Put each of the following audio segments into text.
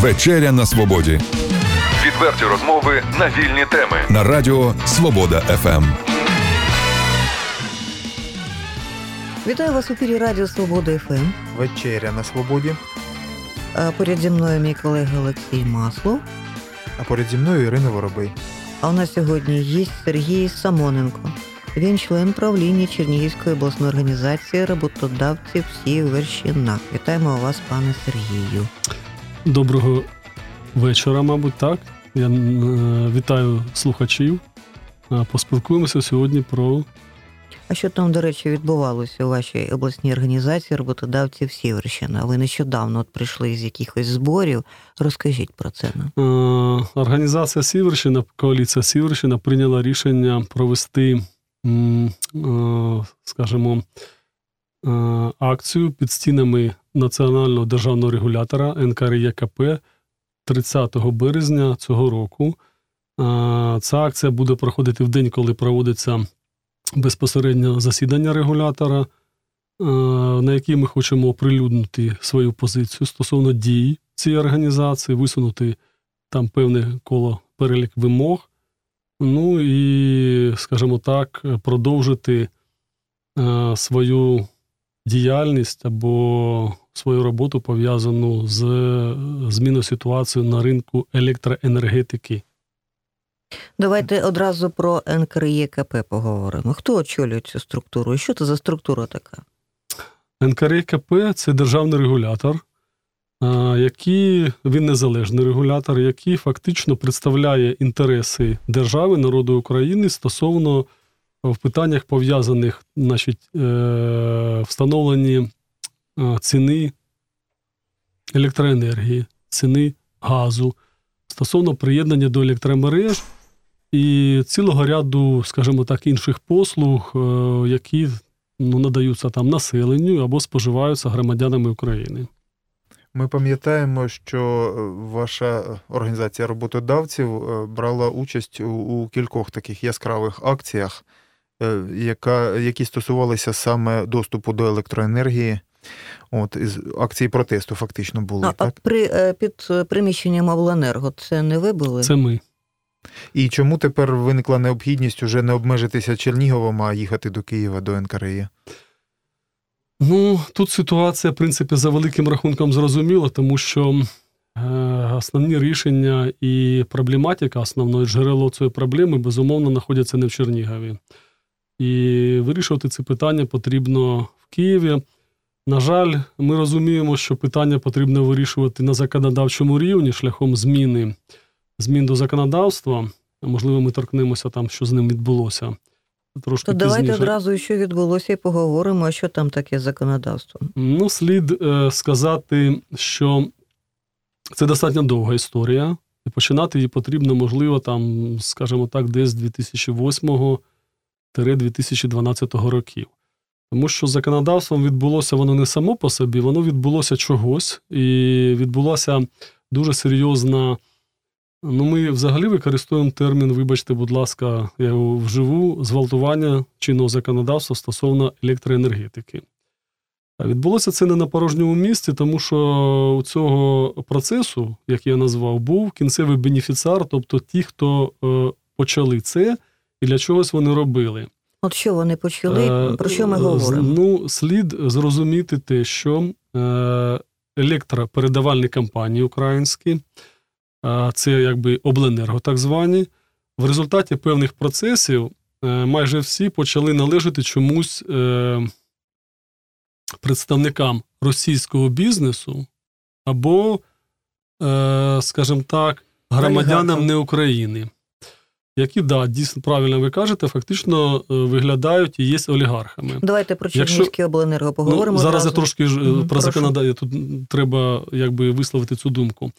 Вечеря на свободі. Відверті розмови на вільні теми. На радіо Свобода ФМ. Вітаю вас в ефірі Радіо Свобода ФМ. Вечеря на свободі. А Поряд зі мною мій колега Олексій Маслов. А поряд зі мною Ірина Воробей. А у нас сьогодні є Сергій Самоненко. Він член правління Чернігівської обласної організації роботодавців всіх вершинах. Вітаємо вас, пане Сергію. Доброго вечора, мабуть, так. Я е, вітаю слухачів. Е, Поспілкуємося сьогодні про А що там, до речі, відбувалося у вашій обласній організації роботодавців Сіверщина? Ви нещодавно от прийшли з якихось зборів. Розкажіть про це нам. е, організація Сіверщина, коаліція Сіверщина прийняла рішення провести, скажімо, акцію під стінами національного державного регулятора НКРЄКП 30 березня цього року. Ця акція буде проходити в день, коли проводиться безпосередньо засідання регулятора, на якій ми хочемо оприлюднити свою позицію стосовно дій цієї організації, висунути там певне коло перелік вимог. Ну і, скажімо так, продовжити свою діяльність або свою роботу пов'язану з зміною ситуації на ринку електроенергетики. Давайте одразу про НКРЄКП поговоримо. Хто очолює цю структуру? І що це за структура така? НКРКП це державний регулятор, який він незалежний регулятор, який фактично представляє інтереси держави, народу України стосовно в питаннях пов'язаних, значить, е, встановленні е, ціни електроенергії, ціни газу, стосовно приєднання до електромереж і цілого ряду, скажімо так, інших послуг, е, які ну, надаються там населенню або споживаються громадянами України. Ми пам'ятаємо, що ваша організація роботодавців брала участь у, у кількох таких яскравих акціях, яка, які стосувалися саме доступу до електроенергії. От, із акції протесту фактично були, А, а при, е, під е, приміщенням обленерго це не ви були? Це ми. І чому тепер виникла необхідність уже не обмежитися Черніговом, а їхати до Києва до НКРЄ? Ну, тут ситуація, в принципі, за великим рахунком зрозуміла, тому що е, основні рішення і проблематика, основне джерело цієї проблеми, безумовно, знаходяться не в Чернігові. І вирішувати це питання потрібно в Києві. На жаль, ми розуміємо, що питання потрібно вирішувати на законодавчому рівні шляхом зміни змін до законодавства. Можливо, ми торкнемося там, що з ним відбулося. Трошки То давайте одразу, що відбулося, і поговоримо, а що там таке з законодавством. Ну, слід е, сказати, що це достатньо довга історія, і починати її потрібно, можливо, там, скажімо так, десь з 2008-2012 років. Тому що законодавством відбулося воно не само по собі, воно відбулося чогось, і відбулася дуже серйозна. Ну, ми взагалі використовуємо термін, вибачте, будь ласка, я його вживу, зґвалтування чинного законодавства стосовно електроенергетики. Відбулося це не на порожньому місці, тому що у цього процесу, як я назвав, був кінцевий бенефіціар, тобто ті, хто е, почали це і для чогось вони робили. От що вони почали, Е, про що ми говоримо? Ну, слід зрозуміти те, що е, електропередавальні компанії українські, е, це якби обленерго, так звані, в результаті певних процесів майже всі почали належати чомусь представникам російського бізнесу або, скажімо так, громадянам не України. Які, да, дійсно правильно ви кажете, фактично е, виглядають і є олігархами. Давайте про Якщо- обленерго поговоримо. Ну, зараз одразу. я трошки е, про законодавство. Тут треба якби висловити цю думку.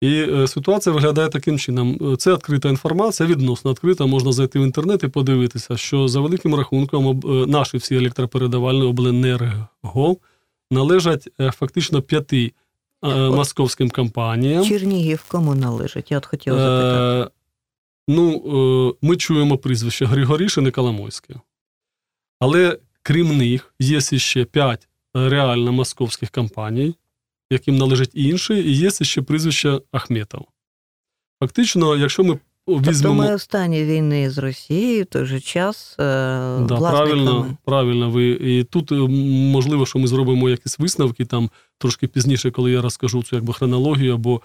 І е, ситуація виглядає таким чином: це відкрита інформація, відносно відкрита. Можна зайти в інтернет і подивитися, що за великим рахунком наші всі електропередавальні обленерго належать фактично п'яти московським компаніям. Чернігів кому належить? Я от хотіла запитати. Е, ну, е, ми чуємо прізвище Григорішин і Коломойське. Але крім них, є ще п'ять реально московських компаній, яким належить інший, і є ще прізвище Ахметов. Фактично, якщо ми Тобто візьмемо. ми в стані війни з Росією в той же час е, Да, правильно, правильно ви. І тут е, можливо, що ми зробимо якісь висновки там трошки пізніше, коли я розкажу цю якби хронологію або е,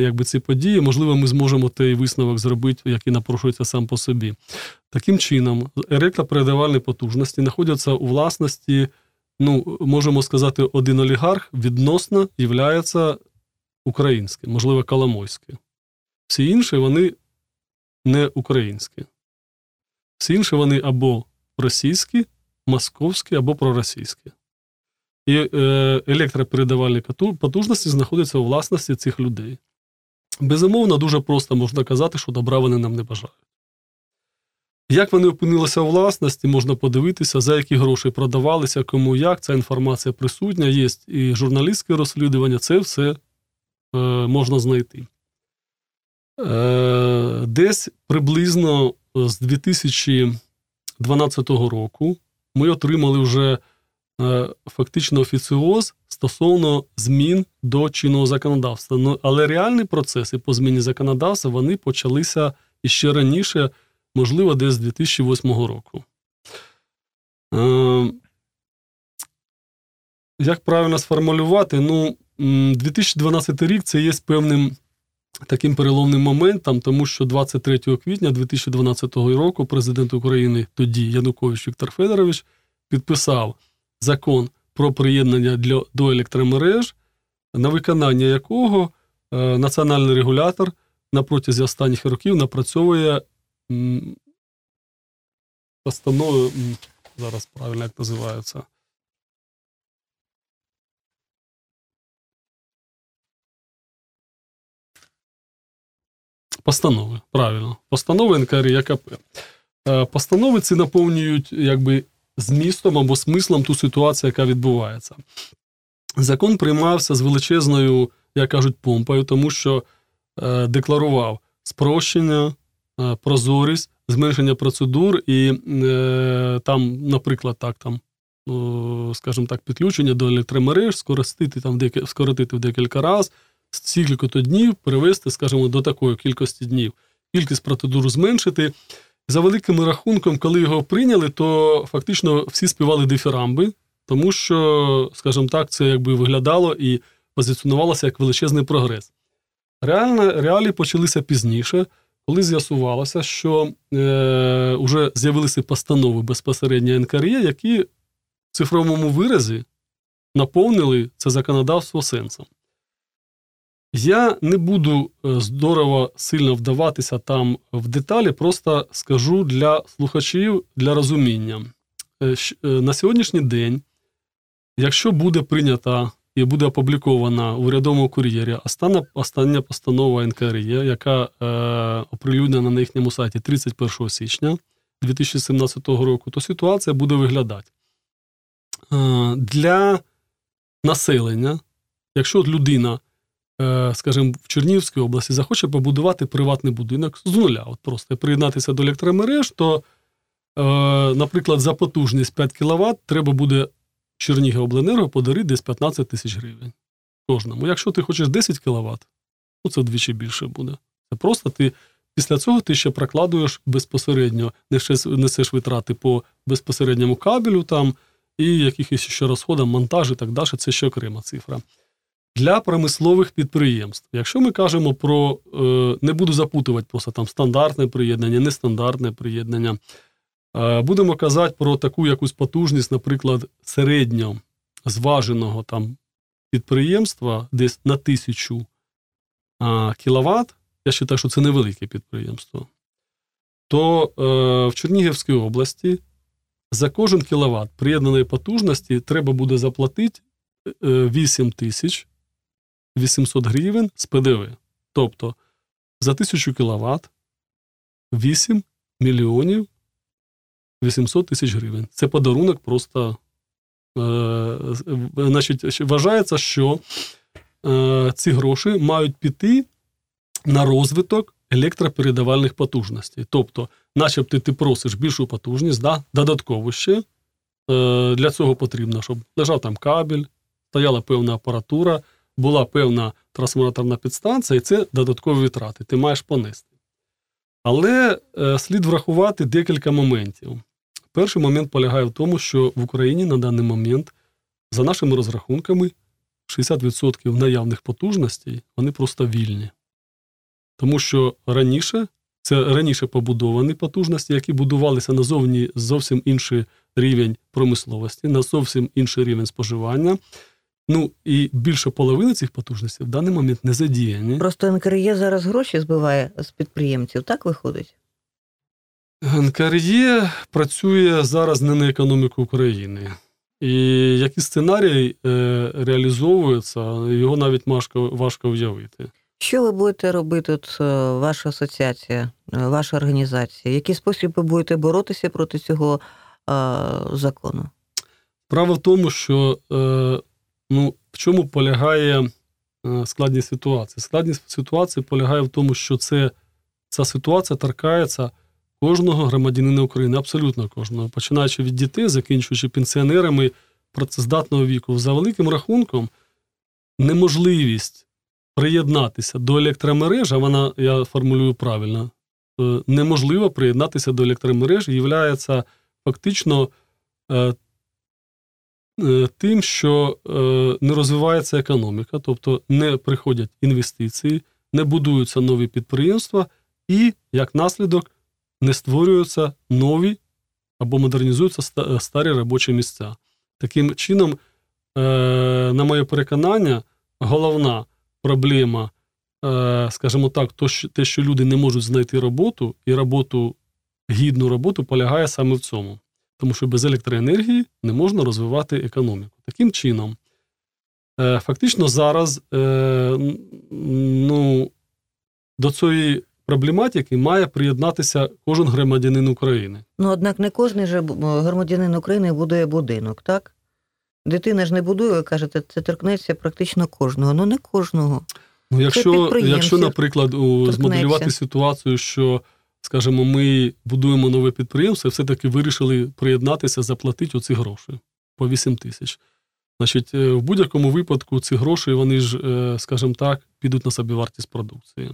якби ці події, можливо, ми зможемо той висновок зробити, який напрошується сам по собі. Таким чином, електропередавальні потужності знаходяться у власності, ну, можемо сказати, один олігарх відносно являється українським, можливо, Коломойським. Всі інші вони не українські. Всі інші вони або російські, московські, або проросійські. І е, електропередавальні потужності знаходяться у власності цих людей. Безумовно, дуже просто можна казати, що добра вони нам не бажають. Як вони опинилися у власності, можна подивитися, за які гроші продавалися, кому як. Ця інформація присутня, є і журналістське розслідування, це все е, можна знайти. Е, десь приблизно з 2012 року ми отримали вже фактично офіціоз стосовно змін до чинного законодавства. Ну, але реальні процеси по зміні законодавства вони почалися іще раніше, можливо, десь з 2008 року. Е, як правильно сформулювати? Ну, 2012 рік це є певним таким переломним моментом, тому що 23 квітня 2012 року президент України, тоді Янукович Віктор Федорович, підписав закон про приєднання для, до електромереж, на виконання якого е, національний регулятор на протязі останніх років напрацьовує м, зараз правильно як називаються. Постанови, правильно. Постанови НКРЄКП. Е, Постанови ці наповнюють якби змістом або смислом ту ситуацію, яка відбувається. Закон приймався з величезною, як кажуть, помпою, тому що е, декларував спрощення, е, прозорість, зменшення процедур і е, там, наприклад, так, там, скажімо так, підключення до електромереж, скоротити, там, деки- скоротити в декілька разів, з стільки-то днів перевести, скажімо, до такої кількості днів, кількість процедур зменшити. За великим рахунком, коли його прийняли, то фактично всі співали дифірамби, тому що, скажімо так, це якби виглядало і позиціонувалося як величезний прогрес. Реально, реалії почалися пізніше, коли з'ясувалося, що е, вже з'явилися постанови безпосередньо НКРЄ, які в цифровому виразі наповнили це законодавство сенсом. Я не буду е, здорово сильно вдаватися там в деталі, просто скажу для слухачів для розуміння. Е, е, На сьогоднішній день, якщо буде прийнята і буде опублікована в урядовому кур'єрі остання, остання постанова НКРЄ, яка е, оприлюднена на їхньому сайті 31 січня 2017 року, то ситуація буде виглядати. Е, для населення, якщо людина скажімо, в Чернігівській області захоче побудувати приватний будинок з нуля, от просто приєднатися до електромереж, то, е, наприклад, за потужність 5 кВт треба буде Чернігівобленерго подарити десь 15 тисяч гривень кожному. Якщо ти хочеш 10 кВт, ну це вдвічі більше буде. Це просто ти після цього ти ще прокладуєш безпосередньо, несеш витрати по безпосередньому кабелю там і якихось ще розходам, монтаж і так далі. Це ще окрема цифра для промислових підприємств. Якщо ми кажемо про, е, не буду запутувати просто там стандартне приєднання, нестандартне приєднання, е, будемо казати про таку якусь потужність, наприклад, середньо зваженого там підприємства десь на тисячу кіловат, я вважаю, що це невелике підприємство, то е, в Чернігівській області за кожен кіловат приєднаної потужності треба буде заплатити е, 8 тисяч 800 гривень з ПДВ. Тобто за 1000 кВт 8 мільйонів 800 тисяч гривень. Це подарунок просто. Е, значить, вважається, що е, ці гроші мають піти на розвиток електропередавальних потужностей. Тобто, начебто ти просиш більшу потужність, да, додатково ще. Е, для цього потрібно, щоб лежав там кабель, стояла певна апаратура, була певна трансформаторна підстанція, і це додаткові витрати. Ти маєш понести. Але е, слід врахувати декілька моментів. Перший момент полягає в тому, що в Україні на даний момент, за нашими розрахунками, 60% наявних потужностей вони просто вільні. Тому що раніше це раніше побудовані потужності, які будувалися на зовні зовсім інший рівень промисловості, на зовсім інший рівень споживання. Ну і більше половини цих потужностей в даний момент не задіяні. Просто НКРЄ зараз гроші збиває з підприємців, так виходить? НКРЄ працює зараз не на економіку України. І які сценарії е, реалізовуються, його навіть важко, важко уявити. Що ви будете робити, от, е, ваша асоціація, е, ваша організація? Який спосіб ви будете боротися проти цього е, закону? Справа в тому, що е, ну, в чому полягає е, складність ситуації? Складність ситуації полягає в тому, що це, ця ситуація торкається кожного громадянина України, абсолютно кожного, починаючи від дітей, закінчуючи пенсіонерами працездатного віку. За великим рахунком, неможливість приєднатися до електромереж, вона, я формулюю правильно, е, неможливо приєднатися до електромереж, є фактично е, тим, що не розвивається економіка, тобто не приходять інвестиції, не будуються нові підприємства, і як наслідок не створюються нові або модернізуються старі робочі місця. Таким чином, на моє переконання, головна проблема, е, скажімо так, те, що люди не можуть знайти роботу, і роботу, гідну роботу полягає саме в цьому. Тому що без електроенергії не можна розвивати економіку. Таким чином, е, фактично зараз е, ну, до цієї проблематики має приєднатися кожен громадянин України. Ну, однак не кожен же громадянин України будує будинок, так? Дитина ж не будує, ви кажете, це торкнеться практично кожного. Ну не кожного. Ну, якщо, якщо, наприклад, змоделювати ситуацію, що, скажімо, ми будуємо нове підприємство, і все-таки вирішили приєднатися, заплатити оці гроші по 8 тисяч. Значить, е, в будь-якому випадку ці гроші, вони ж, е, скажімо так, підуть на собівартість продукції.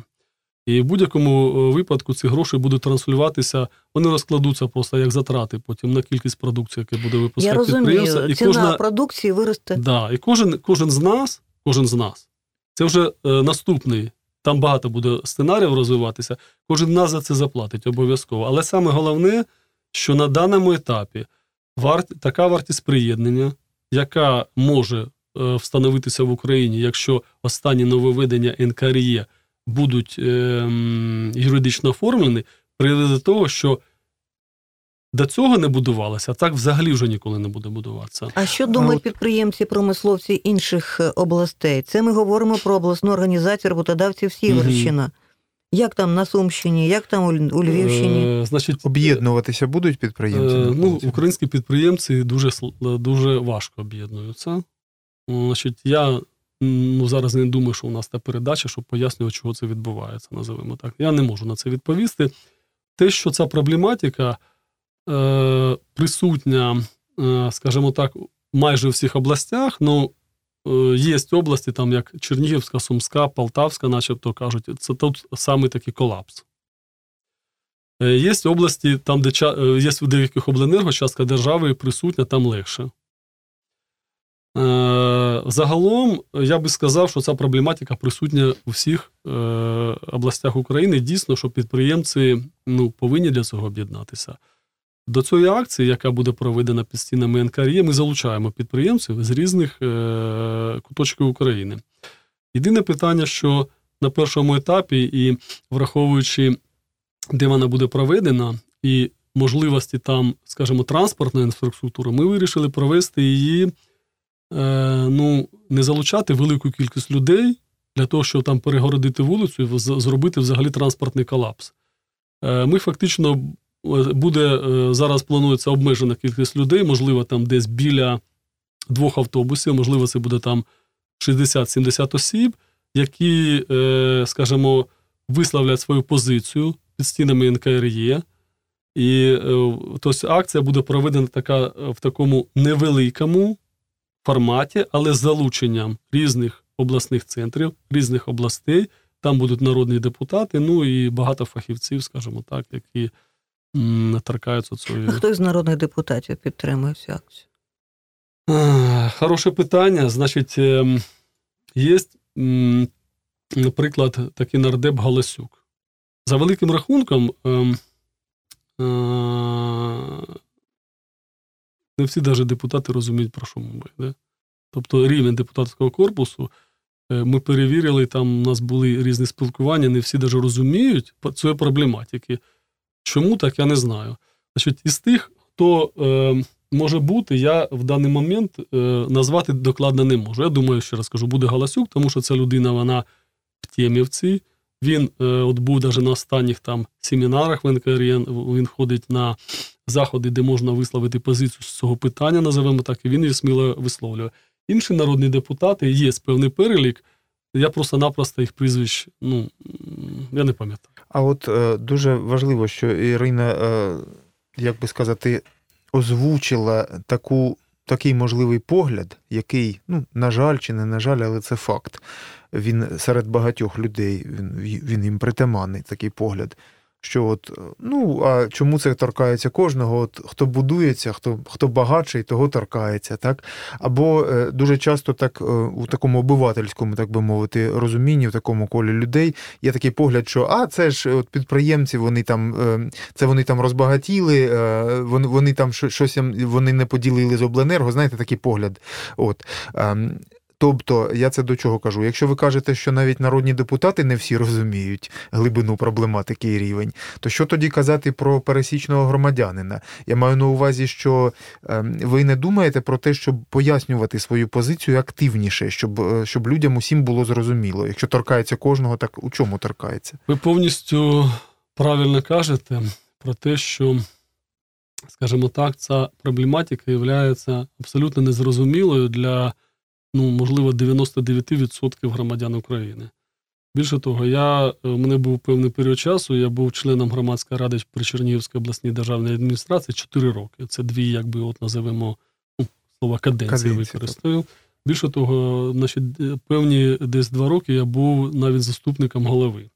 І в будь-якому е, випадку ці гроші будуть транслюватися, вони розкладуться просто як затрати потім на кількість продукції, яка буде випускати Я підприємство. розумію, і ціна кожна продукції виросте. Да, І кожен кожен з нас, кожен з нас, це вже е, наступний. Там багато буде сценаріїв розвиватися. Кожен нас за це заплатить обов'язково. Але саме головне, що на даному етапі варт, така вартість приєднання, яка може е, встановитися в Україні, якщо останні нововведення НКРЄ будуть е, юридично оформлені, приведе до того, що до цього не будувалося, а так взагалі вже ніколи не буде будуватися. А що думають підприємці, промисловці інших е, областей? Це ми говоримо про обласну організацію роботодавців Сіверщина. Угу. Як там на Сумщині, як там у Львівщині? Е, значить, Об'єднуватися будуть підприємці? Е, ну, Українські підприємці дуже дуже важко об'єднуються. Значить, Я ну, зараз не думаю, що у нас та передача, щоб пояснювати, чого це відбувається, називаємо так. Я не можу на це відповісти. Те, що ця проблематика е, присутня, е, скажімо так, майже у всіх областях, ну, е, є області, там як Чернігівська, Сумська, Полтавська, начебто кажуть, це тут саме такий колапс. Е, є області, там, де е, є в деяких обленерго частка держави присутня, там легше. Загалом я би сказав, що ця проблематика присутня у всіх областях України. Дійсно, що підприємці ну, повинні для цього об'єднатися. До цієї акції, яка буде проведена під стінами НКРЄ, ми залучаємо підприємців з різних е, куточків України. Єдине питання, що на першому етапі, і враховуючи, де вона буде проведена, і можливості там, скажімо, транспортної інфраструктури, ми вирішили провести її. Е, ну, не залучати велику кількість людей для того, щоб там перегородити вулицю і зробити взагалі транспортний колапс. Е, ми фактично буде зараз планується обмежена кількість людей, можливо, там десь біля двох автобусів, можливо, це буде там 60-70 осіб, які, скажімо, висловлять свою позицію під стінами НКРЄ. І тобто акція буде проведена така в такому невеликому форматі, але з залученням різних обласних центрів, різних областей. Там будуть народні депутати, ну і багато фахівців, скажімо так, які м, торкаються цієї. Хто із народних депутатів підтримує цю акцію? Хороше питання. Значить, ем, є, наприклад, такий нардеп Галасюк. За великим рахунком, ем, не всі навіть депутати розуміють, про що мова йде. Тобто рівень депутатського корпусу. е, Ми перевірили, там у нас були різні спілкування, не всі навіть розуміють цієї проблематики. Чому так, я не знаю. Значить, із тих, хто е, може бути, я в даний момент е, назвати докладно не можу. Я думаю, ще раз кажу, буде Галасюк, тому що ця людина вона в цій. Він е, от був навіть на останніх там семінарах в НКРН, він ходить на заходи, де можна висловити позицію з цього питання, називаємо так, і він її сміло висловлює. Інші народні депутати є певний перелік. Я просто-напросто їх прізвищ, ну я не пам'ятаю. А от е, дуже важливо, що Ірина, е, як би сказати, озвучила таку, такий можливий погляд, який, ну, на жаль, чи не на жаль, але це факт. Він серед багатьох людей, він, він їм притаманний такий погляд. Що от, ну, а чому це торкається кожного? От хто будується, хто хто багатший, того торкається, так? Або е, дуже часто так е, у такому обивательському, так би мовити, розумінні, в такому колі людей є такий погляд, що а це ж от підприємці, вони там е, це вони там розбагатіли, вони, вони там що- щось вони не поділили з обленерго. Знаєте, такий погляд. От. Тобто, я це до чого кажу? Якщо ви кажете, що навіть народні депутати не всі розуміють глибину проблематики і рівень, то що тоді казати про пересічного громадянина? Я маю на увазі, що ем, ви не думаєте про те, щоб пояснювати свою позицію активніше, щоб, е, щоб людям усім було зрозуміло. Якщо торкається кожного, так у чому торкається? Ви повністю правильно кажете про те, що, скажімо так, ця проблематика є абсолютно незрозумілою для, ну, можливо, 99% громадян України. Більше того, я, е, у мене був певний період часу, я був членом громадської ради при Чернігівській обласній державній адміністрації 4 роки. Це дві, якби, от називаємо ну, слова каденції використаю. Більше того, значить, е, певні десь два роки я був навіть заступником голови.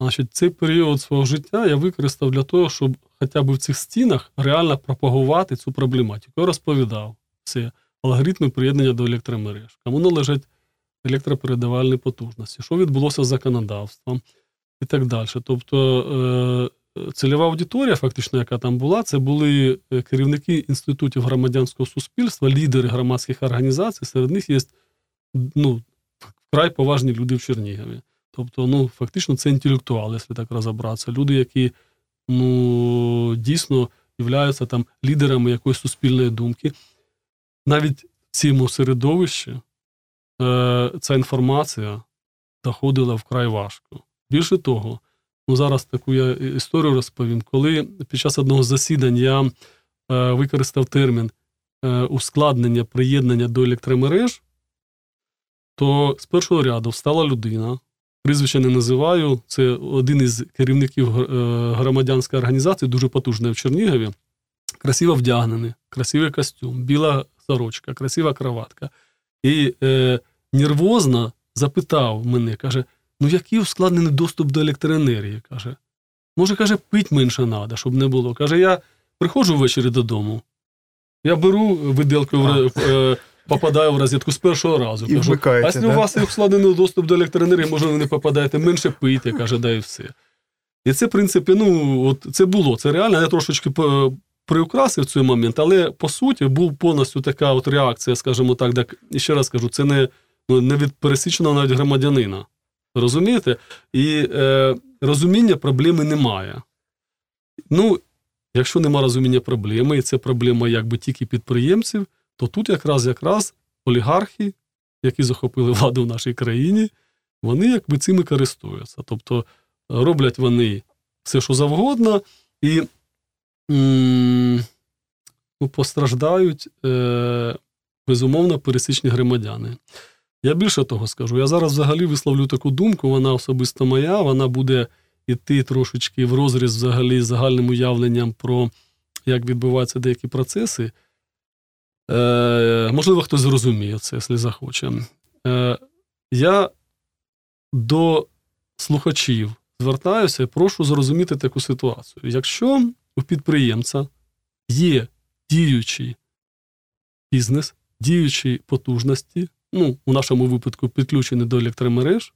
Значить, цей період свого життя я використав для того, щоб хоча б в цих стінах реально пропагувати цю проблематику. Я розповідав все алгоритми приєднання до електромереж, кому належать електропередавальні потужності, що відбулося з законодавством і так далі. Тобто е, цільова аудиторія, фактично, яка там була, це були е, керівники інститутів громадянського суспільства, лідери громадських організацій. Серед них є ну, вкрай поважні люди в Чернігові. Тобто, ну, фактично, це інтелектуали, якщо так розібратися. Люди, які ну, дійсно являються там лідерами якоїсь суспільної думки. Навіть в цьому середовищі е, ця інформація доходила вкрай важко. Більше того, ну зараз таку я історію розповім. Коли під час одного засідання я е, використав термін е, ускладнення приєднання до електромереж, то з першого ряду встала людина. Прізвище не називаю. Це один із керівників е, громадянської організації, дуже потужної в Чернігові. Красиво вдягнений, красивий костюм, біла сорочка, красива кроватка. І е, нервозно запитав мене, каже: ну який ускладнений доступ до електроенергії? каже. Може, каже, пить менше треба, щоб не було. Каже, я приходжу ввечері додому, я беру виделку, в- е, попадаю в розетку з першого разу. І кажу, а якщо да? у вас є ускладнений доступ до електроенергії, може, ви не попадаєте, менше пийте, каже, да і все. І це, в принципі, ну, от це було. Це реально, я трошечки приукрасив цей момент, але по суті був повністю така от реакція, скажімо так, так і ще раз кажу, це не, ну, не від пересіченого навіть громадянина. Розумієте? І е, розуміння проблеми немає. Ну, якщо нема розуміння проблеми, і це проблема якби тільки підприємців, то тут якраз якраз олігархи, які захопили владу в нашій країні, вони якби цим і користуються. Тобто роблять вони все, що завгодно, і ну, постраждають, е, безумовно, пересічні громадяни. Я більше того скажу, я зараз взагалі висловлю таку думку, вона особисто моя, вона буде йти трошечки в розріз взагалі з загальним уявленням про як відбуваються деякі процеси. Е, Можливо, хтось зрозуміє це, якщо захоче. Е, Я до слухачів звертаюся і прошу зрозуміти таку ситуацію. Якщо у підприємця є діючий бізнес, діючі потужності, ну, у нашому випадку підключені до електромереж,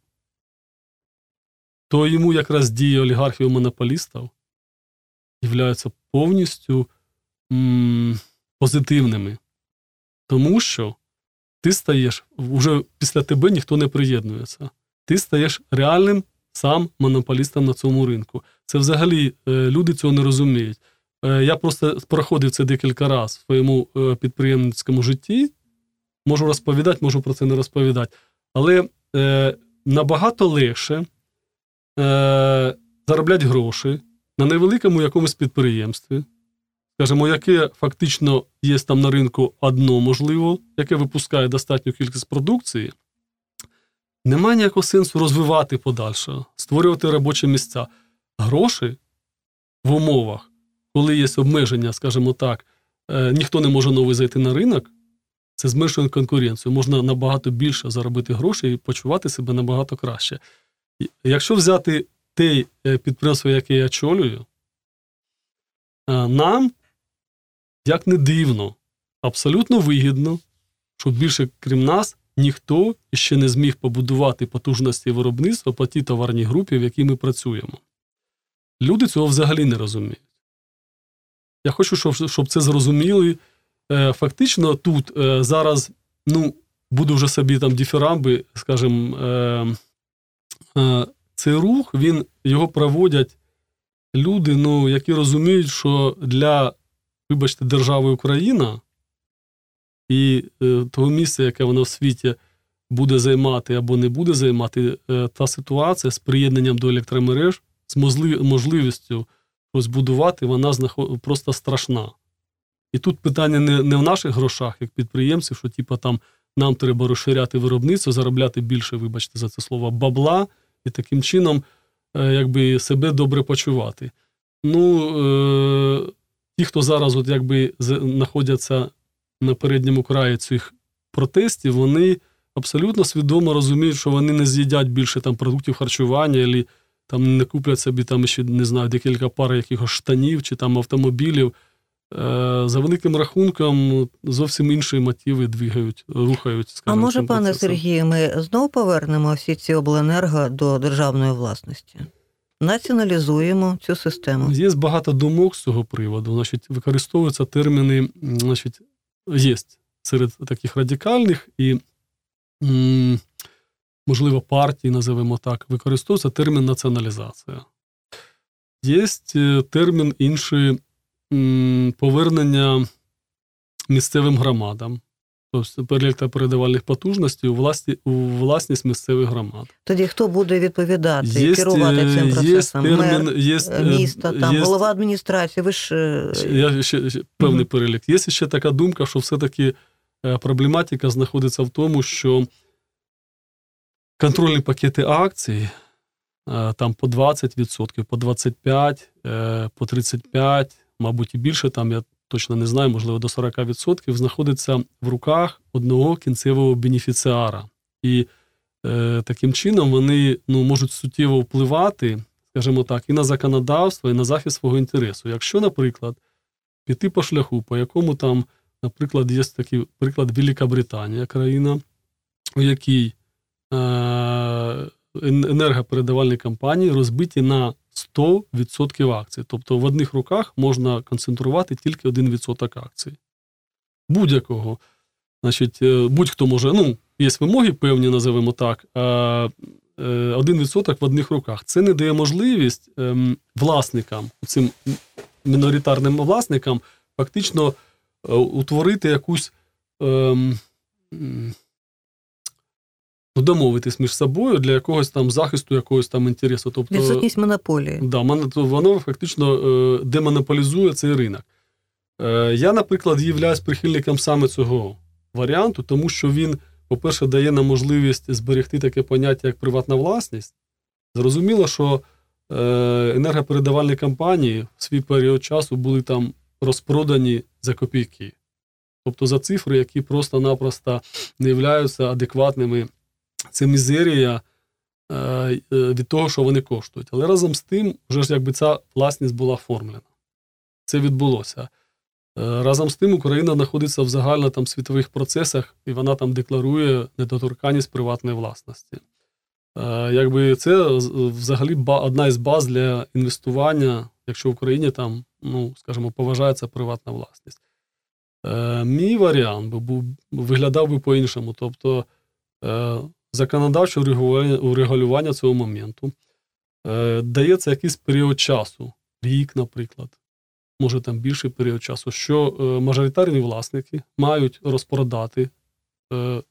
то йому якраз дії олігархів монополістів являються повністю м, позитивними. Тому що ти стаєш, вже після тебе ніхто не приєднується. Ти стаєш реальним сам монополістом на цьому ринку. Це взагалі е, люди цього не розуміють. Е, Я просто проходив це декілька разів в своєму е, підприємницькому житті. Можу розповідати, можу про це не розповідати. Але е, набагато легше е, заробляти гроші на невеликому якомусь підприємстві, скажімо, яке фактично є там на ринку одно, можливо, яке випускає достатню кількість продукції, немає ніякого сенсу розвивати подальше, створювати робочі місця. Гроші в умовах, коли є обмеження, скажімо так, е, ніхто не може новий зайти на ринок, це зменшує конкуренцію. Можна набагато більше заробити грошей і почувати себе набагато краще. Якщо взяти те е, підприємство, яке я очолюю, е, нам, як не дивно, абсолютно вигідно, що більше, крім нас, ніхто ще не зміг побудувати потужності виробництва по тій товарній групі, в якій ми працюємо. Люди цього взагалі не розуміють. Я хочу, щоб, щоб це зрозуміли. Е, Фактично, тут е, зараз, ну, буду вже собі там діфірамби, скажімо, е, цей рух, він, його проводять люди, ну, які розуміють, що для, вибачте, держави Україна і того місця, яке вона в світі буде займати або не буде займати, та ситуація з приєднанням до електромереж, з можлив- можливістю розбудувати, вона знаход... просто страшна. І тут питання не, не в наших грошах, як підприємців, що типу, там нам треба розширяти виробництво, заробляти більше, вибачте за це слово, бабла, і таким чином е, якби, себе добре почувати. Ну, е, ті, хто зараз от, якби, знаходяться на передньому краї цих протестів, вони абсолютно свідомо розуміють, що вони не з'їдять більше там, продуктів харчування, або там не куплять собі там ще не знаю, декілька пар якихось штанів чи там автомобілів. Е, За великим рахунком зовсім інші мотиви двигають, рухають. А може, пане процесом. Сергію, ми знову повернемо всі ці обленерго до державної власності? Націоналізуємо цю систему. Є багато думок з цього приводу. Значить, використовуються терміни, значить, є серед таких радикальних і, м, можливо, партій, називаємо так, використовується термін націоналізація. Є е, термін інший повернення місцевим громадам, тобто електропередавальних потужностей у, власні, у власність місцевих громад. Тоді хто буде відповідати, Є, керувати е, цим є процесом? термін, Мер є, е, міста, там, є, голова адміністрації. Ви ж Я ще, ще певний Мгм. перелік. Є ще така думка, що все-таки проблематика знаходиться в тому, що контрольні пакети акцій е, там по 20%, по 25%, е, по 35%, мабуть, і більше, там я точно не знаю, можливо, до 40% знаходиться в руках одного кінцевого бенефіціара. І е, таким чином вони ну, можуть суттєво впливати, скажімо так, і на законодавство, і на захист свого інтересу. Якщо, наприклад, піти по шляху, по якому там, наприклад, є такий приклад Велика Британія, країна, у якій енергопередавальні компанії розбиті на 100% акцій. Тобто в одних руках можна концентрувати тільки 1% акцій. Будь-якого. Значить, е, будь-хто може, ну, є вимоги певні, називаємо так. а, е, 1% в одних руках. Це не дає можливість ем, власникам, цим міноритарним власникам, фактично е, утворити якусь ем, домовитись між собою для якогось там захисту якогось там інтересу. Тобто, відсутність монополії. Да, воно фактично е, демонополізує цей ринок. Е, Я, наприклад, являюсь прихильником саме цього варіанту, тому що він, по-перше, дає нам можливість зберегти таке поняття, як приватна власність. Зрозуміло, що е, енергопередавальні компанії в свій період часу були там розпродані за копійки. Тобто за цифри, які просто-напросто не являються адекватними. Це мізерія е, від того, що вони коштують. Але разом з тим, вже ж якби ця власність була оформлена. Це відбулося. Разом з тим, Україна знаходиться в загально там світових процесах, і вона там декларує недоторканність приватної власності. Якби це взагалі одна із баз для інвестування, якщо в Україні там, ну, скажімо, поважається приватна власність. Мій варіант був виглядав би по-іншому. Тобто законодавче урегулювання цього моменту дається якийсь період часу, рік, наприклад може там більший період часу, що е, мажоритарні власники мають розпродати е,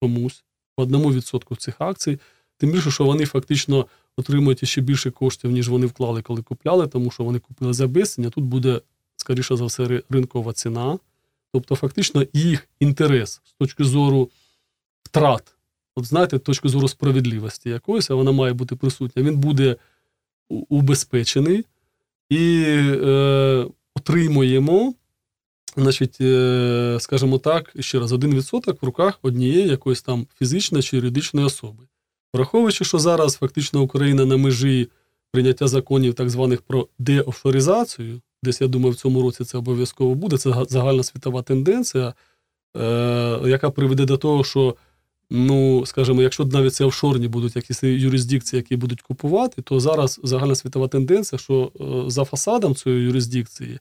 комусь по одному відсотку цих акцій, тим більше, що вони фактично отримують ще більше коштів, ніж вони вклали, коли купляли, тому що вони купили за безцінь, а Тут буде, скоріше за все, ринкова ціна. Тобто, фактично, їх інтерес з точки зору втрат, от знаєте, з точки зору справедливості якоїсь, а вона має бути присутня, він буде убезпечений і е, отримуємо, значить, е, скажімо так, ще раз, 1% в руках однієї якоїсь там фізичної чи юридичної особи. Враховуючи, що зараз фактично Україна на межі прийняття законів так званих про деофоризацію, десь я думаю, в цьому році це обов'язково буде. Це загальна світова тенденція, е, яка приведе до того, що Ну, скажімо, якщо навіть це офшорні будуть якісь юрисдикції, які будуть купувати, то зараз загальна світова тенденція, що е, за фасадом цієї юрисдикції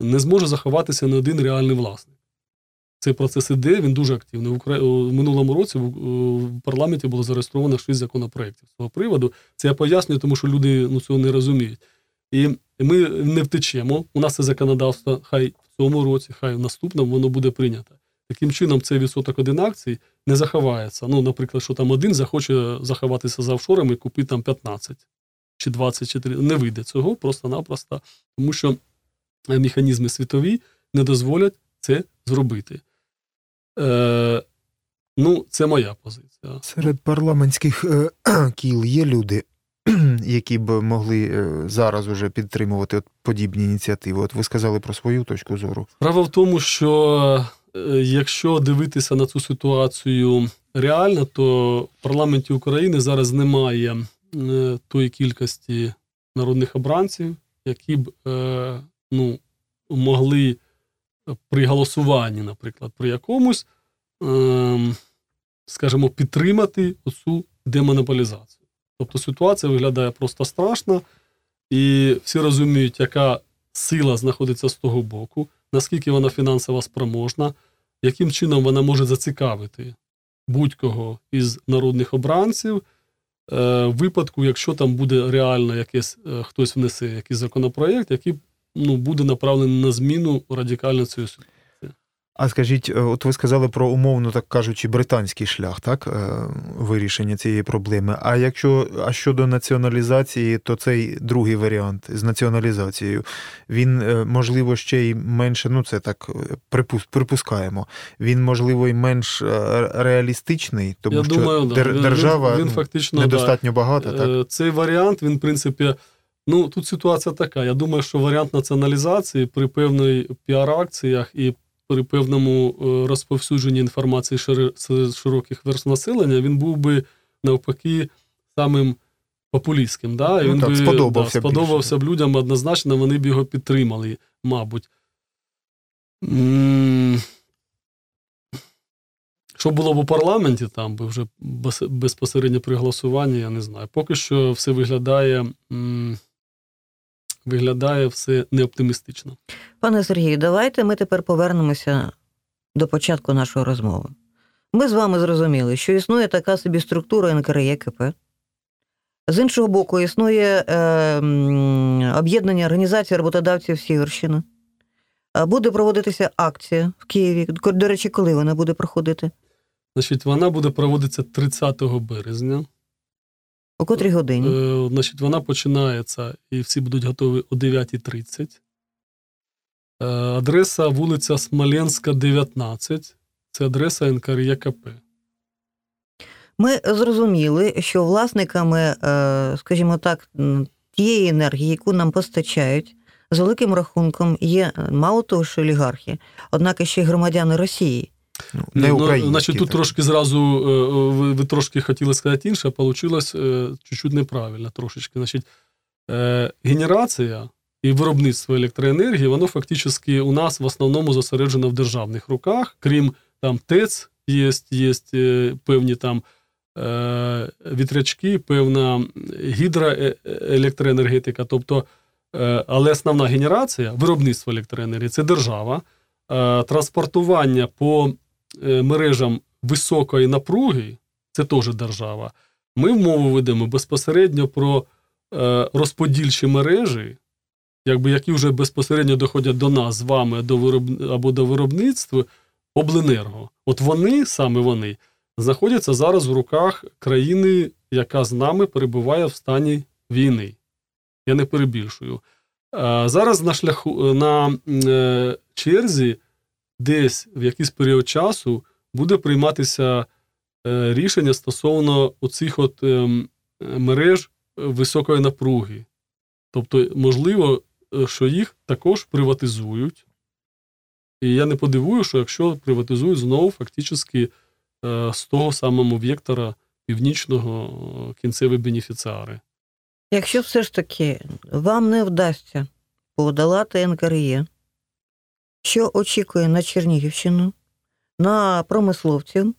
не зможе заховатися не один реальний власник. Цей процес іде, він дуже активний. В минулому році в парламенті було зареєстровано шість законопроєктів з цього приводу. Це я пояснюю, тому що люди ну, цього не розуміють. І ми не втечемо. У нас це законодавство, хай в цьому році, хай в наступному воно буде прийнято. Таким чином, цей відсоток один акцій не заховається. Ну, наприклад, що там один захоче заховатися за офшорами і купити там 15 чи 20 чи 30. Не вийде цього просто-напросто, тому що механізми світові не дозволять це зробити. Е, Ну, це моя позиція. Серед парламентських е, кіл є люди, які б могли е, зараз уже підтримувати от подібні ініціативи. От ви сказали про свою точку зору. Справа в тому, що Е, якщо дивитися на цю ситуацію реально, то в парламенті України зараз немає е, тої кількості народних обранців, які б е, ну, могли при голосуванні, наприклад, при якомусь, ем, скажімо, підтримати оцю демонополізацію. Тобто ситуація виглядає просто страшно, і всі розуміють, яка сила знаходиться з того боку наскільки вона фінансово спроможна, яким чином вона може зацікавити будь-кого із народних обранців. Е, в випадку, якщо там буде реально якесь, е, хтось внесе якийсь законопроект, який ну, буде направлений на зміну радикально цієї ситуації. А скажіть, е, от ви сказали про умовно, так кажучи, британський шлях, так е, вирішення цієї проблеми. А якщо а щодо націоналізації, то цей другий варіант з націоналізацією, він е, можливо ще й менше, ну це так припускаємо. Він можливо і менш реалістичний, тому Я що думаю, держава він, він, фактично недостатньо да. багата. Так цей варіант, він в принципі. Ну, тут ситуація така. Я думаю, що варіант націоналізації при певної піар-акціях і при певному е, розповсюдженні інформації серед широких верст населення, він був би навпаки самим популістським. Да? І ну, він так, би сподобався, да, сподобався б людям однозначно, вони б його підтримали, мабуть. Що було б у парламенті, там би вже безпосередньо при голосуванні, я не знаю. Поки що все виглядає виглядає все неоптимістично. Пане Сергію, давайте ми тепер повернемося до початку нашої розмови. Ми з вами зрозуміли, що існує така собі структура НКРЄКП. З іншого боку, існує е, об'єднання організації роботодавців Сіверщини. Буде проводитися акція в Києві. До речі, коли вона буде проходити? Значить, вона буде проводитися 30 березня. О котрій годині? Е, значить, Вона починається і всі будуть готові о 9.30. Е, адреса вулиця Смоленська, 19. Це адреса НКРЄКП. Ми зрозуміли, що власниками, е, скажімо так, тієї енергії, яку нам постачають з великим рахунком є мало того, що олігархи, однак ще й громадяни Росії. Ну, не ну, українські. Значить, тут так. трошки зразу е, ви, ви трошки хотіли сказати інше, а вийшло е, чуть-чуть неправильно трошечки. Значить, е, генерація і виробництво електроенергії, воно фактично у нас в основному зосереджено в державних руках, крім там ТЕЦ, є, є певні там вітрячки, певна гідроелектроенергетика. Тобто, але основна генерація, виробництво електроенергії це держава. Транспортування по мережам високої напруги це теж держава. Ми мову ведемо безпосередньо про е, розподільчі мережі, якби, які вже безпосередньо доходять до нас з вами до вироб... або до виробництва обленерго. От вони, саме вони, знаходяться зараз в руках країни, яка з нами перебуває в стані війни. Я не перебільшую. Зараз на шляху на е, черзі, десь в якийсь період часу буде прийматися е, рішення стосовно оцих от ем, мереж високої напруги. Тобто, можливо, е, що їх також приватизують. І я не подивую, що якщо приватизують знову фактично е, з того самого вектора північного кінцеві бенефіціари. Якщо все ж таки вам не вдасться подолати НКРЄ, що очікує на Чернігівщину, на промисловців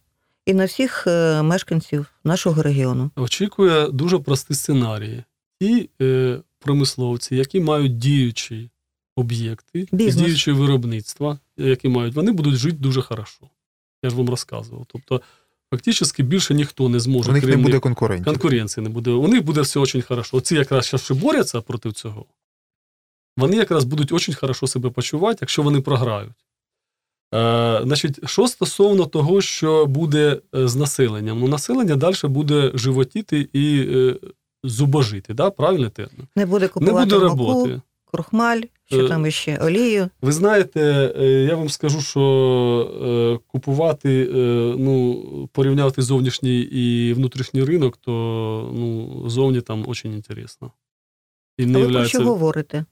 і на всіх е, мешканців нашого регіону? Очікує дуже прості сценарії. Ті е, промисловці, які мають діючі об'єкти, Бізнес. діючі виробництва, які мають, вони будуть жити дуже хорошо. Я ж вам розказував. Тобто, фактично більше ніхто не зможе У них не буде конкурентів. конкуренції не буде. У них буде все дуже хорошо. Оці якраз ще борються проти цього. Вони якраз будуть дуже хорошо себе почувати, якщо вони програють. Е, значить, що стосовно того, що буде е, з населенням, ну населення далі буде животіти і е, зубожити, да? правильний термін? Не буде Не купувати буде муку, роботи. крухмаль, що Е, там іще, олію. Ви знаєте, е, я вам скажу, що е, купувати, е, ну, порівняти зовнішній і внутрішній ринок, то ну, зовні там дуже інтересно. І А не ви про що говорите?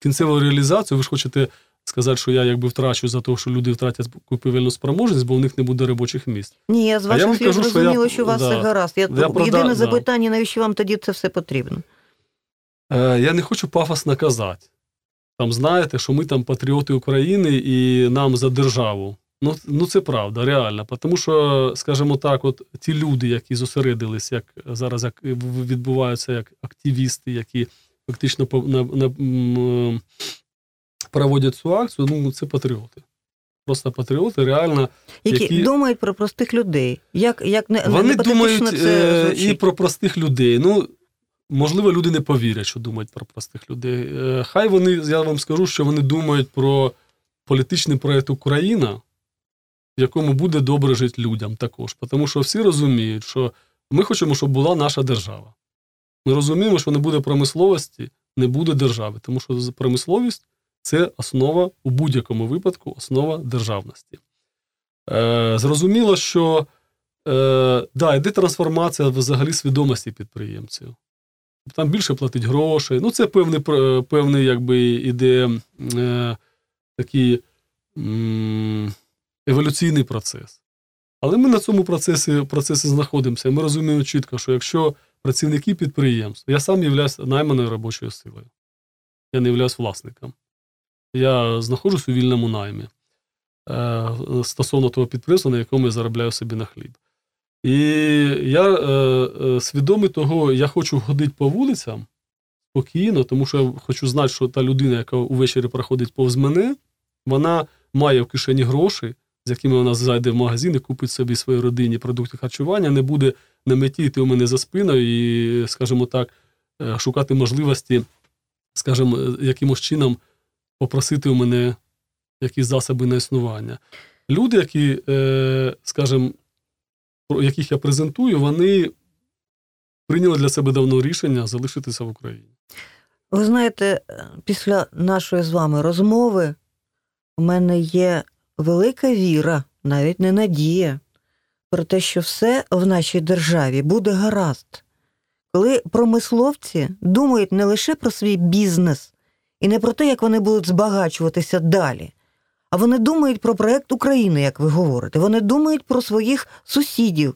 Кінцеву реалізацію. Ви ж хочете сказати, що я якби втрачу за те, що люди втратять купівельну спроможність, бо в них не буде робочих місць. Ні, я з ваших слів зрозуміла, що у вас да. все гаразд. Я, Я прода- єдине да. запитання, навіщо вам тоді це все потрібно? Е, я не хочу пафосно казати. Там знаєте, що ми там патріоти України і нам за державу. Ну, ну це правда, реально. Тому що, скажімо так, от ті люди, які зосередились, як зараз як відбуваються як активісти, які фактично по- на, на, проводять цю акцію, ну це патріоти. Просто патріоти, реально. Які, Які- думають про простих людей. Як, як не, Вони думають це е, звучить. і про простих людей. Ну, можливо, люди не повірять, що думають про простих людей. Е, Хай вони, я вам скажу, що вони думають про політичний проєкт Україна, в якому буде добре жити людям також. Тому що всі розуміють, що ми хочемо, щоб була наша держава. Ми розуміємо, що не буде промисловості, не буде держави, тому що промисловість це основа у будь-якому випадку, основа державності. Е, зрозуміло, що е, да, йде трансформація взагалі свідомості підприємців. Там більше платить грошей. Ну, це певний, пр- певний якби, іде е, такий еволюційний процес. Але ми на цьому процесі, процесі знаходимося. Ми розуміємо чітко, що якщо працівники підприємств, я сам являюсь найманою робочою силою, я не являюсь власником. Я знаходжусь у вільному наймі е, стосовно того підприємства, на якому я заробляю собі на хліб. І я е, е, свідомий того, я хочу ходити по вулицям спокійно, тому що я хочу знати, що та людина, яка увечері проходить повз мене, вона має в кишені гроші, з якими вона зайде в магазин і купить собі своїй родині продукти харчування, не буде на меті йти у мене за спиною і, скажімо так, е, шукати можливості, скажімо, якимось чином попросити у мене якісь засоби на існування. Люди, які, е, скажімо, яких я презентую, вони прийняли для себе давно рішення залишитися в Україні. Ви знаєте, е, після нашої з вами розмови у мене є велика віра, навіть не надія, про те, що все в нашій державі буде гаразд. Коли промисловці думають не лише про свій бізнес і не про те, як вони будуть збагачуватися далі. А вони думають про проект України, як ви говорите. Вони думають про своїх сусідів,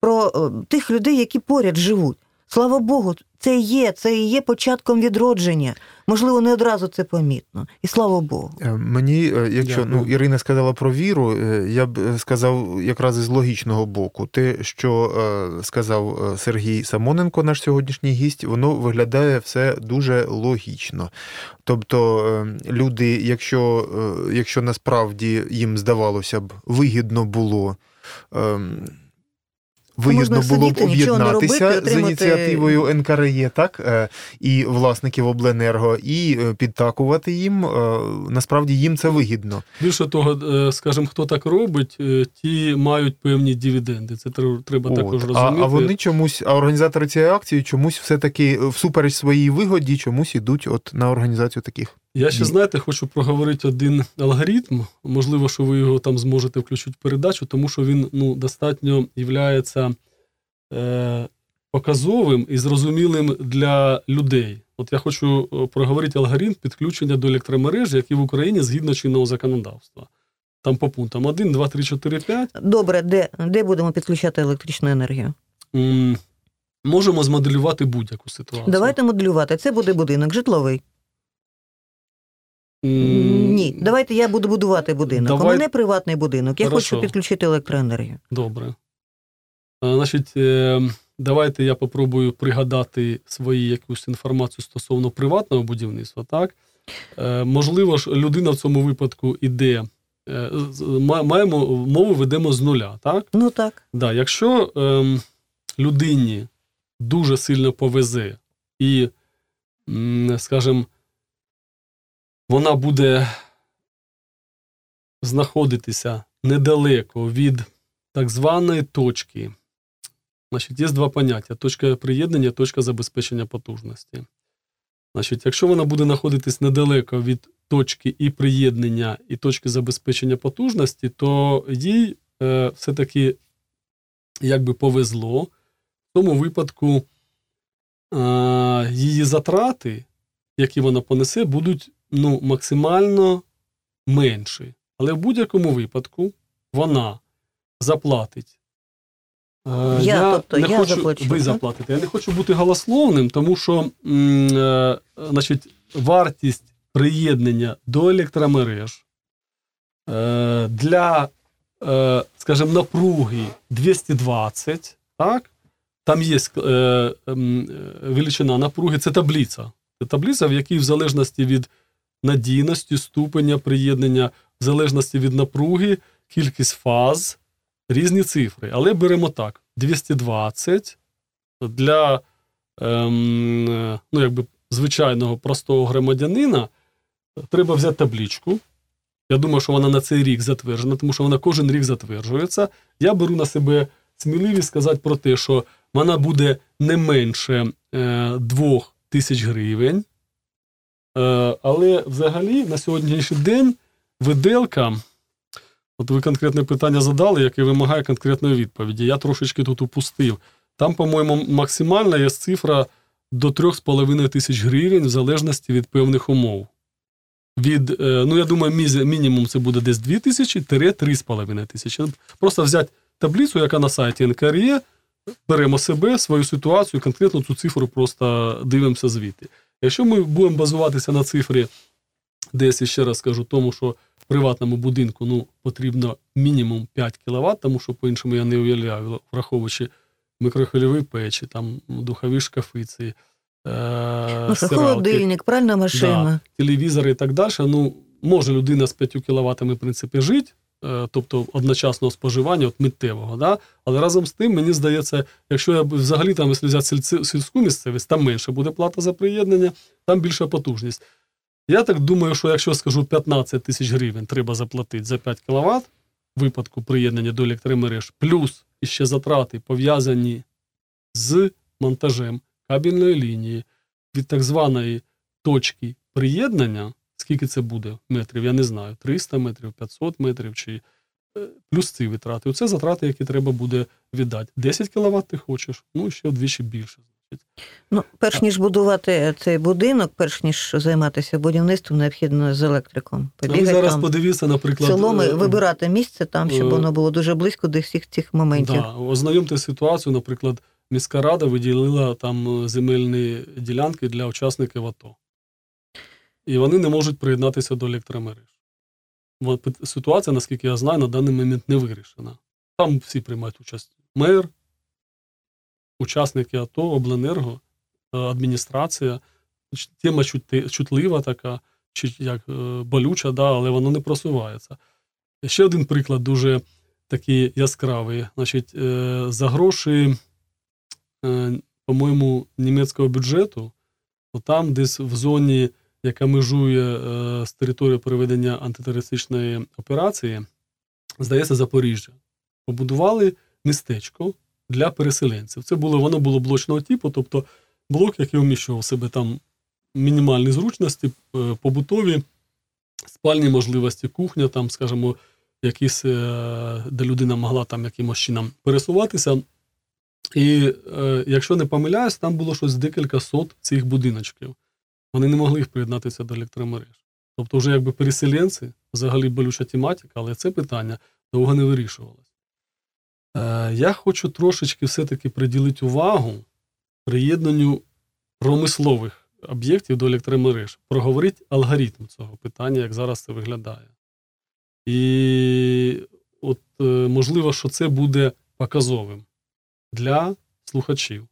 про е, тих людей, які поряд живуть. Слава Богу, це є, це і є початком відродження. Можливо, не одразу це помітно. І слава Богу. Е, Мені, е, якщо ну, Ірина сказала про віру, е, я б сказав якраз із логічного боку. Те, що сказав Сергій Самоненко, наш сьогоднішній гість, воно виглядає все дуже логічно. Тобто, люди, якщо, якщо насправді їм здавалося б, вигідно було. Вигідно було б об'єднатися робити, з ініціативою НКРЄ, так е, і власників обленерго, і е, підтакувати їм. е, Насправді їм це вигідно. Більше того, скажімо, хто так робить, ті мають певні дивіденди. Це тр- треба також От. розуміти. А, а вони чомусь, а організатори цієї акції чомусь все-таки е, всупереч своїй вигоді, чомусь ідуть от на організацію таких. Я ще, знаєте, хочу проговорити один алгоритм. Можливо, що ви його там зможете включити в передачу, тому що він ну, достатньо є е, показовим і зрозумілим для людей. От я хочу е, проговорити алгоритм підключення до електромережі, який в Україні згідно чинного законодавства. Там по пунктам 1, 2, 3, 4, 5. Добре, де, де будемо підключати електричну енергію? М, Можемо змоделювати будь-яку ситуацію. Давайте моделювати. Це буде будинок житловий. Ні, давайте я буду будувати будинок. Давай- У мене приватний будинок. Я Хорошо. хочу підключити електроенергію. Добре. А, Значить, е, давайте я попробую пригадати свої якусь інформацію стосовно приватного будівництва. Так? Е, Можливо ж, людина в цьому випадку іде. е, Маємо мову ведемо з нуля. Так? Ну так. Да, якщо ем, людині дуже сильно повезе, і, скажімо, вона буде знаходитися недалеко від так званої точки. Значить, є два поняття: точка приєднання, точка забезпечення потужності. Значить, якщо вона буде знаходитись недалеко від точки і приєднання, і точки забезпечення потужності, то їй е, все-таки якби повезло. В тому випадку е, її затрати, які вона понесе, будуть ну, максимально менші. Але в будь-якому випадку вона заплатить. Е, Я, тобто, не я хочу, заплачу, ви заплатите. Я не хочу бути голословним, тому що е, значить, вартість приєднання до електромереж е, для, скажімо, напруги 220, так? Там є величина напруги, це таблиця. Це таблиця, в якій в залежності від надійності, ступеня приєднання, в залежності від напруги, кількість фаз, різні цифри. Але беремо так: 220 для ем, е, ну, якби, звичайного простого громадянина треба взяти табличку. Я думаю, що вона на цей рік затверджена, тому що вона кожен рік затверджується. Я беру на себе сміливість сказати про те, що вона буде не менше е, 2 тисяч гривень. Е, але взагалі на сьогоднішній день виделка, от ви конкретне питання задали, яке вимагає конкретної відповіді. Я трошечки тут упустив. Там, по-моєму, максимальна є цифра до 3,5 тисяч гривень в залежності від певних умов. Від, е, ну, я думаю, мінімум це буде десь 2 тисячі 3,5 тисячі. Просто взяти таблицю, яка на сайті НКРЄ, беремо себе, свою ситуацію, конкретно цю цифру просто дивимося звідти. Якщо ми будемо базуватися на цифрі, десь ще раз скажу, тому що в приватному будинку ну, потрібно мінімум 5 кВт, тому що по-іншому я не уявляю, враховуючи микрохвильові печі, там духові шкафи, ці, е, Ну, холодильник, пральна машина. телевізори і так далі. Ну, може людина з 5 кВт, в принципі, жити, тобто одночасного споживання, от миттєвого. Да? Але разом з тим, мені здається, якщо я взагалі там, взяти сільську місцевість, там менше буде плата за приєднання, там більша потужність. Я так думаю, що якщо скажу 15 тисяч гривень треба заплатити за 5 кВт в випадку приєднання до електромереж, плюс іще затрати пов'язані з монтажем кабельної лінії від так званої точки приєднання, скільки це буде метрів, я не знаю, 300 метрів, 500 метрів, чи е, плюс ці витрати. Оце затрати, які треба буде віддати. 10 кВт ти хочеш, ну ще вдвічі більше. Ну, перш ніж будувати цей будинок, перш ніж займатися будівництвом, необхідно з електриком. А ви зараз там подивіться, наприклад, селом е, вибирати місце там, щоб е, воно було дуже близько до всіх цих моментів. Да, ознайомте ситуацію, наприклад, міська рада виділила там земельні ділянки для учасників АТО. І вони не можуть приєднатися до електромереж. Ситуація, наскільки я знаю, на даний момент не вирішена. Там всі приймають участь. Мер, учасники АТО, обленерго, е, адміністрація. Тема чутлива така, чи як е, болюча, да, але воно не просувається. Ще один приклад дуже такий яскравий. Значить, е, за гроші, по-моєму, німецького бюджету, то там десь в зоні, яка межує е, з територією проведення антитерористичної операції, здається, Запоріжжя, побудували містечко для переселенців. Це було, воно було блочного типу, тобто блок, який вміщував себе там мінімальні зручності, е, побутові, спальні можливості, кухня, там, скажімо, якісь, е, де людина могла там якимось чином пересуватися. І якщо не помиляюсь, там було щось декілька сот цих будиночків. Вони не могли приєднатися до електромереж. Тобто, вже якби переселенці, взагалі болюча тематика, але це питання довго не вирішувалось. Е, я хочу трошечки все-таки приділити увагу приєднанню промислових об'єктів до електромереж, проговорити алгоритм цього питання, як зараз це виглядає. І от е, можливо, що це буде показовим для слухачів.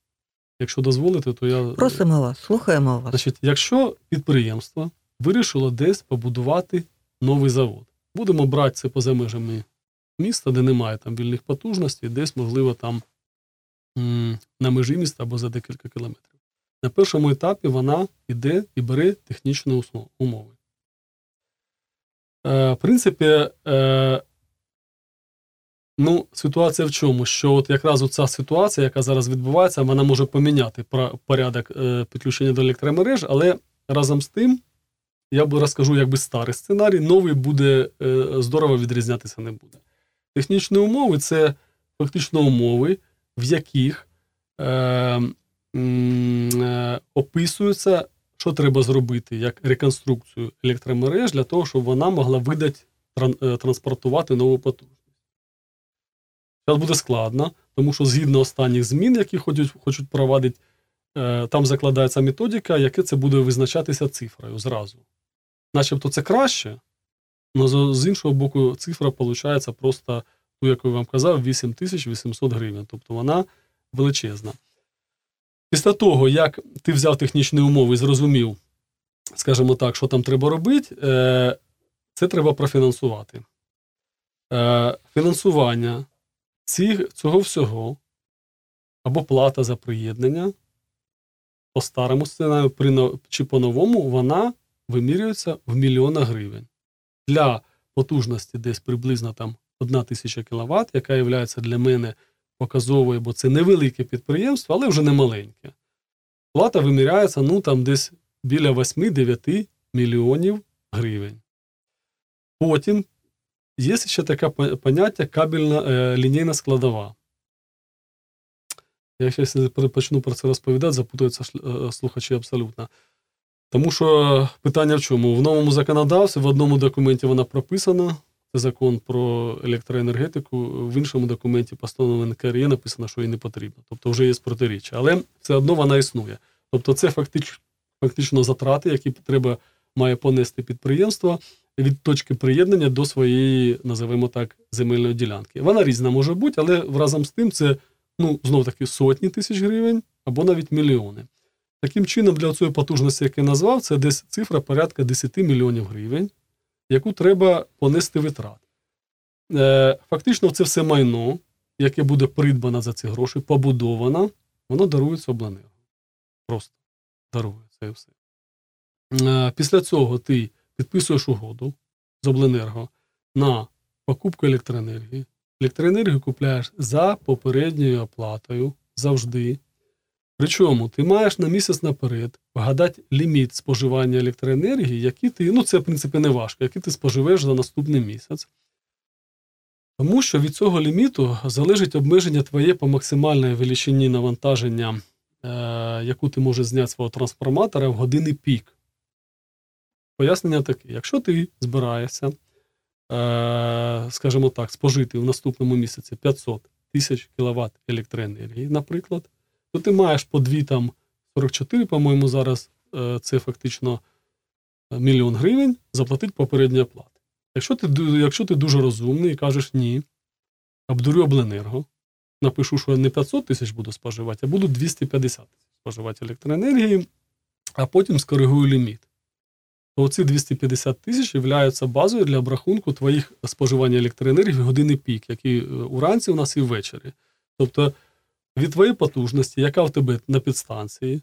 Якщо дозволите, то я. Просимо вас, слухаємо вас. Значить, якщо підприємство вирішило десь побудувати новий завод, будемо брати це поза межами міста, де немає там вільних потужностей, десь, можливо, там на межі міста або за декілька кілометрів. На першому етапі вона йде і бере технічні умови. Е, в принципі, е, ну, ситуація в чому? Що от якраз оця ситуація, яка зараз відбувається, вона може поміняти порядок е, підключення до електромереж, але разом з тим, я б розкажу якби старий сценарій, новий буде е, здорово відрізнятися не буде. Технічні умови це фактично умови, в яких е, е, описується, що треба зробити як реконструкцію електромереж для того, щоб вона могла видати е, транспортувати нову потужність. Зараз буде складно, тому що згідно останніх змін, які хочуть, хочуть провадити, е, там закладається методика, яке це буде визначатися цифрою зразу. Начебто це краще, але з іншого боку, цифра виходить просто, ту, яку я вам казав, 8800 гривень. Тобто вона величезна. Після того, як ти взяв технічні умови і зрозумів, скажімо так, що там треба робити, е, це треба профінансувати. Е, Фінансування цього всього або плата за приєднання по старому сценарію чи по-новому, вона вимірюється в мільйонах гривень. Для потужності десь приблизно там 1 тисяча кВт, яка є для мене показовою, бо це невелике підприємство, але вже не маленьке. Плата виміряється ну, там десь біля 8-9 мільйонів гривень. Потім є ще таке поняття кабельна е, лінійна складова. Я зараз почну про це розповідати, запутаються е, слухачі абсолютно. Тому що питання в чому? В новому законодавстві в одному документі вона прописана, це закон про електроенергетику, в іншому документі постанови НКРЄ написано, що їй не потрібно. Тобто вже є протиріччя. Але все одно вона існує. Тобто це фактично затрати, які треба має понести підприємство від точки приєднання до своєї, називаємо так, земельної ділянки. Вона різна може бути, але разом з тим це ну, знов таки сотні тисяч гривень або навіть мільйони. Таким чином, для цієї потужності, яку я назвав, це десь цифра порядка 10 мільйонів гривень, яку треба понести витрат. Е, Фактично, це все майно, яке буде придбано за ці гроші, побудовано, воно дарується обленерго. Просто дарується і все. Е, Після цього ти підписуєш угоду з обленерго на покупку електроенергії. Електроенергію купляєш за попередньою оплатою завжди. Причому ти маєш на місяць наперед вгадати ліміт споживання електроенергії, який ти, ну це в принципі не важко, який ти споживеш за наступний місяць. Тому що від цього ліміту залежить обмеження твоє по максимальній величині навантаження е, яку ти можеш зняти з свого трансформатора в години пік. Пояснення таке: якщо ти збираєшся, е, скажімо так, спожити в наступному місяці 500 тисяч кВт електроенергії, наприклад, то ти маєш по 2 там 44, по-моєму, зараз е, це фактично е, мільйон гривень заплатити попередні оплати. Якщо ти, якщо ти дуже розумний і кажеш ні, обдурю обленерго, напишу, що я не 500 тисяч буду споживати, а буду 250 тисяч споживати електроенергії, а потім скоригую ліміт. То оці 250 тисяч являються базою для обрахунку твоїх споживання електроенергії в години пік, які е, уранці у нас і ввечері. Тобто від твоєї потужності, яка в тебе на підстанції,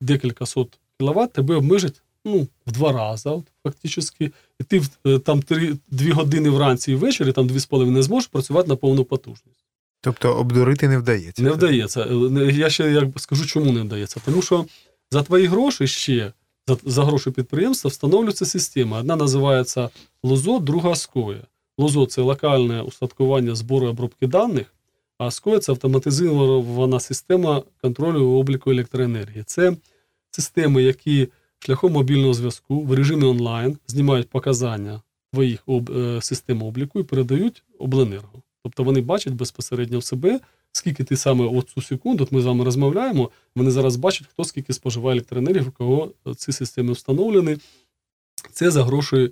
декілька сот кіловат, тебе обмежить ну, в два рази, от, фактично. І ти е, там три, дві години вранці і ввечері, там дві з половиною не зможеш працювати на повну потужність. Тобто обдурити не вдається. Не вдається. Е, Я ще як скажу, чому не вдається. Тому що за твої гроші ще, за, за гроші підприємства, встановлюється система. Одна називається ЛОЗО, друга СКОЯ. ЛОЗО це локальне устаткування збору і обробки даних, а СКОЯ це автоматизована система контролю і обліку електроенергії. Це системи, які шляхом мобільного зв'язку в режимі онлайн знімають показання твоїх об, е, систем обліку і передають обленерго. Тобто вони бачать безпосередньо в себе, скільки ти саме от цю секунду, от ми з вами розмовляємо, вони зараз бачать, хто скільки споживає електроенергії, в кого ці системи встановлені. Це за гроші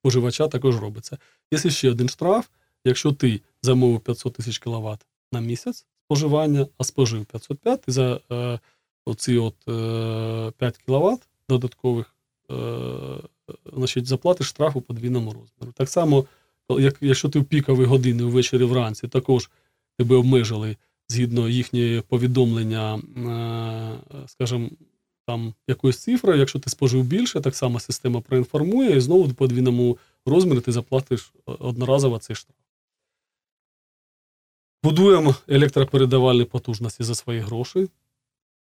споживача також робиться. Є ще один штраф, якщо ти замовив 500 тисяч кВт на місяць споживання, а спожив 505, ти за е, оці от, е, 5 кВт додаткових е, значить, заплатиш штраф у подвійному розміру. Так само, як, якщо ти в пікові години ввечері вранці, також тебе обмежили згідно їхнього повідомлення, е, скажімо, там якоюсь цифрою, якщо ти спожив більше, так само система проінформує, і знову в подвійному розмірі ти заплатиш одноразово цей штраф. Будуємо електропередавальні потужності за свої гроші,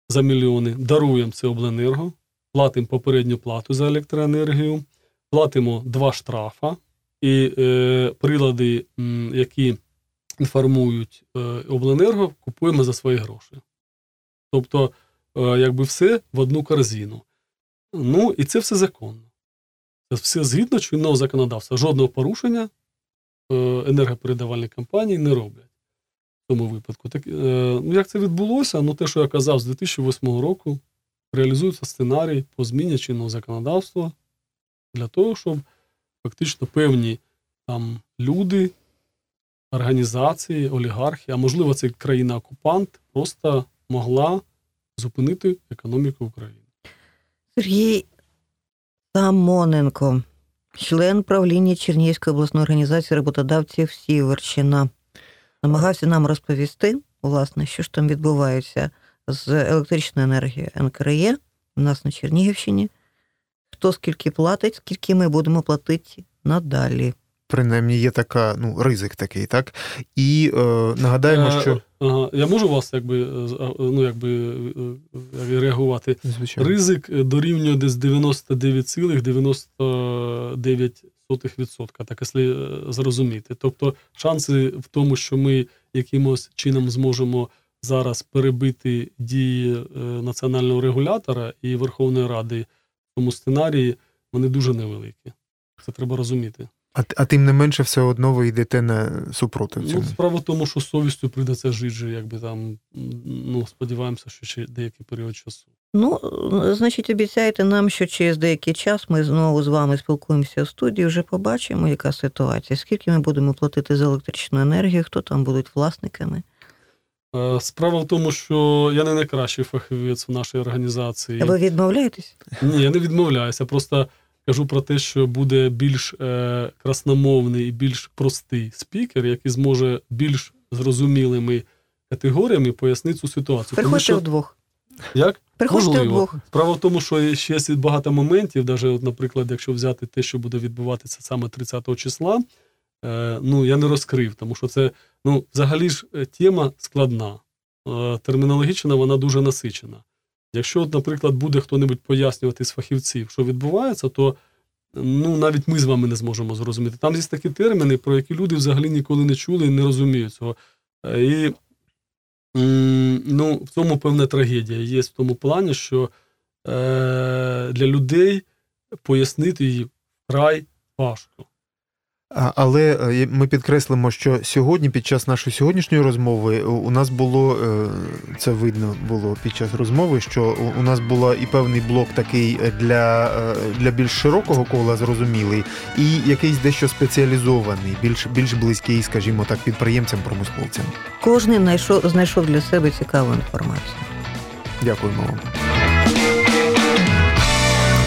за мільйони, даруємо це обленерго, платимо попередню плату за електроенергію, платимо два штрафа, і е, прилади, які інформують е, обленерго, купуємо за свої гроші. Тобто, е, якби все в одну корзину. Ну, і це все законно. Це все згідно чинного законодавства. Жодного порушення е, енергопередавальні компанії не роблять в цьому випадку. Так, ну, як це відбулося? Ну, те, що я казав, з 2008 року реалізується сценарій по зміні чинного законодавства для того, щоб фактично певні там люди, організації, олігархи, а можливо, це країна-окупант, просто могла зупинити економіку України. Сергій Самоненко, член правління Чернігівської обласної організації роботодавців Сіверщина, намагався нам розповісти, власне, що ж там відбувається з електричною енергією НКРЄ у нас на Чернігівщині, хто скільки платить, скільки ми будемо платити надалі. Принаймні є така, ну, ризик такий, так? І е, нагадаємо, Е, що. Ага, я можу вас якби, е, е, ну, якби, е, е, реагувати. Звичайно. Ризик е, дорівнює десь 99,99%, так якщо е, зрозуміти. Тобто шанси в тому, що ми якимось чином зможемо зараз перебити дії е, національного регулятора і Верховної Ради в цьому сценарії, вони дуже невеликі. Це треба розуміти. А, а тим не менше, все одно ви йдете на супротив Ну, справа в тому, що совістю прийдеться жити, же, якби там, ну, сподіваємося, що ще деякий період часу. Ну, значить, обіцяєте нам, що через деякий час ми знову з вами спілкуємося в студії, вже побачимо, яка ситуація, скільки ми будемо платити за електричну енергію, хто там будуть власниками. Е, Справа в тому, що я не найкращий фахівець в нашій організації. А ви відмовляєтесь? Ні, я не відмовляюся. Просто кажу про те, що буде більш е, красномовний і більш простий спікер, який зможе більш зрозумілими категоріями пояснити цю ситуацію. Приходьте що, вдвох. як? Приходьте Можливо. вдвох. Справа в тому, що ще є багато моментів, навіть, от, наприклад, якщо взяти те, що буде відбуватися саме 30 числа, е, ну я не розкрив, тому що це ну, взагалі ж е, тема складна. Е, термінологічна вона дуже насичена. Якщо, наприклад, буде хто-небудь пояснювати з фахівців, що відбувається, то ну, навіть ми з вами не зможемо зрозуміти. Там є такі терміни, про які люди взагалі ніколи не чули і не розуміють цього. Е, І ну, в цьому певна трагедія є в тому плані, що е, для людей пояснити її вкрай важко. Але е, ми підкреслимо, що сьогодні, під час нашої сьогоднішньої розмови, у- нас було е, це видно було під час розмови, що у- нас була і певний блок такий для, е, для більш широкого кола зрозумілий, і якийсь дещо спеціалізований, більш більш близький, скажімо так, підприємцям, промисловцям. Кожен знайшов, знайшов для себе цікаву інформацію. Дякуємо вам.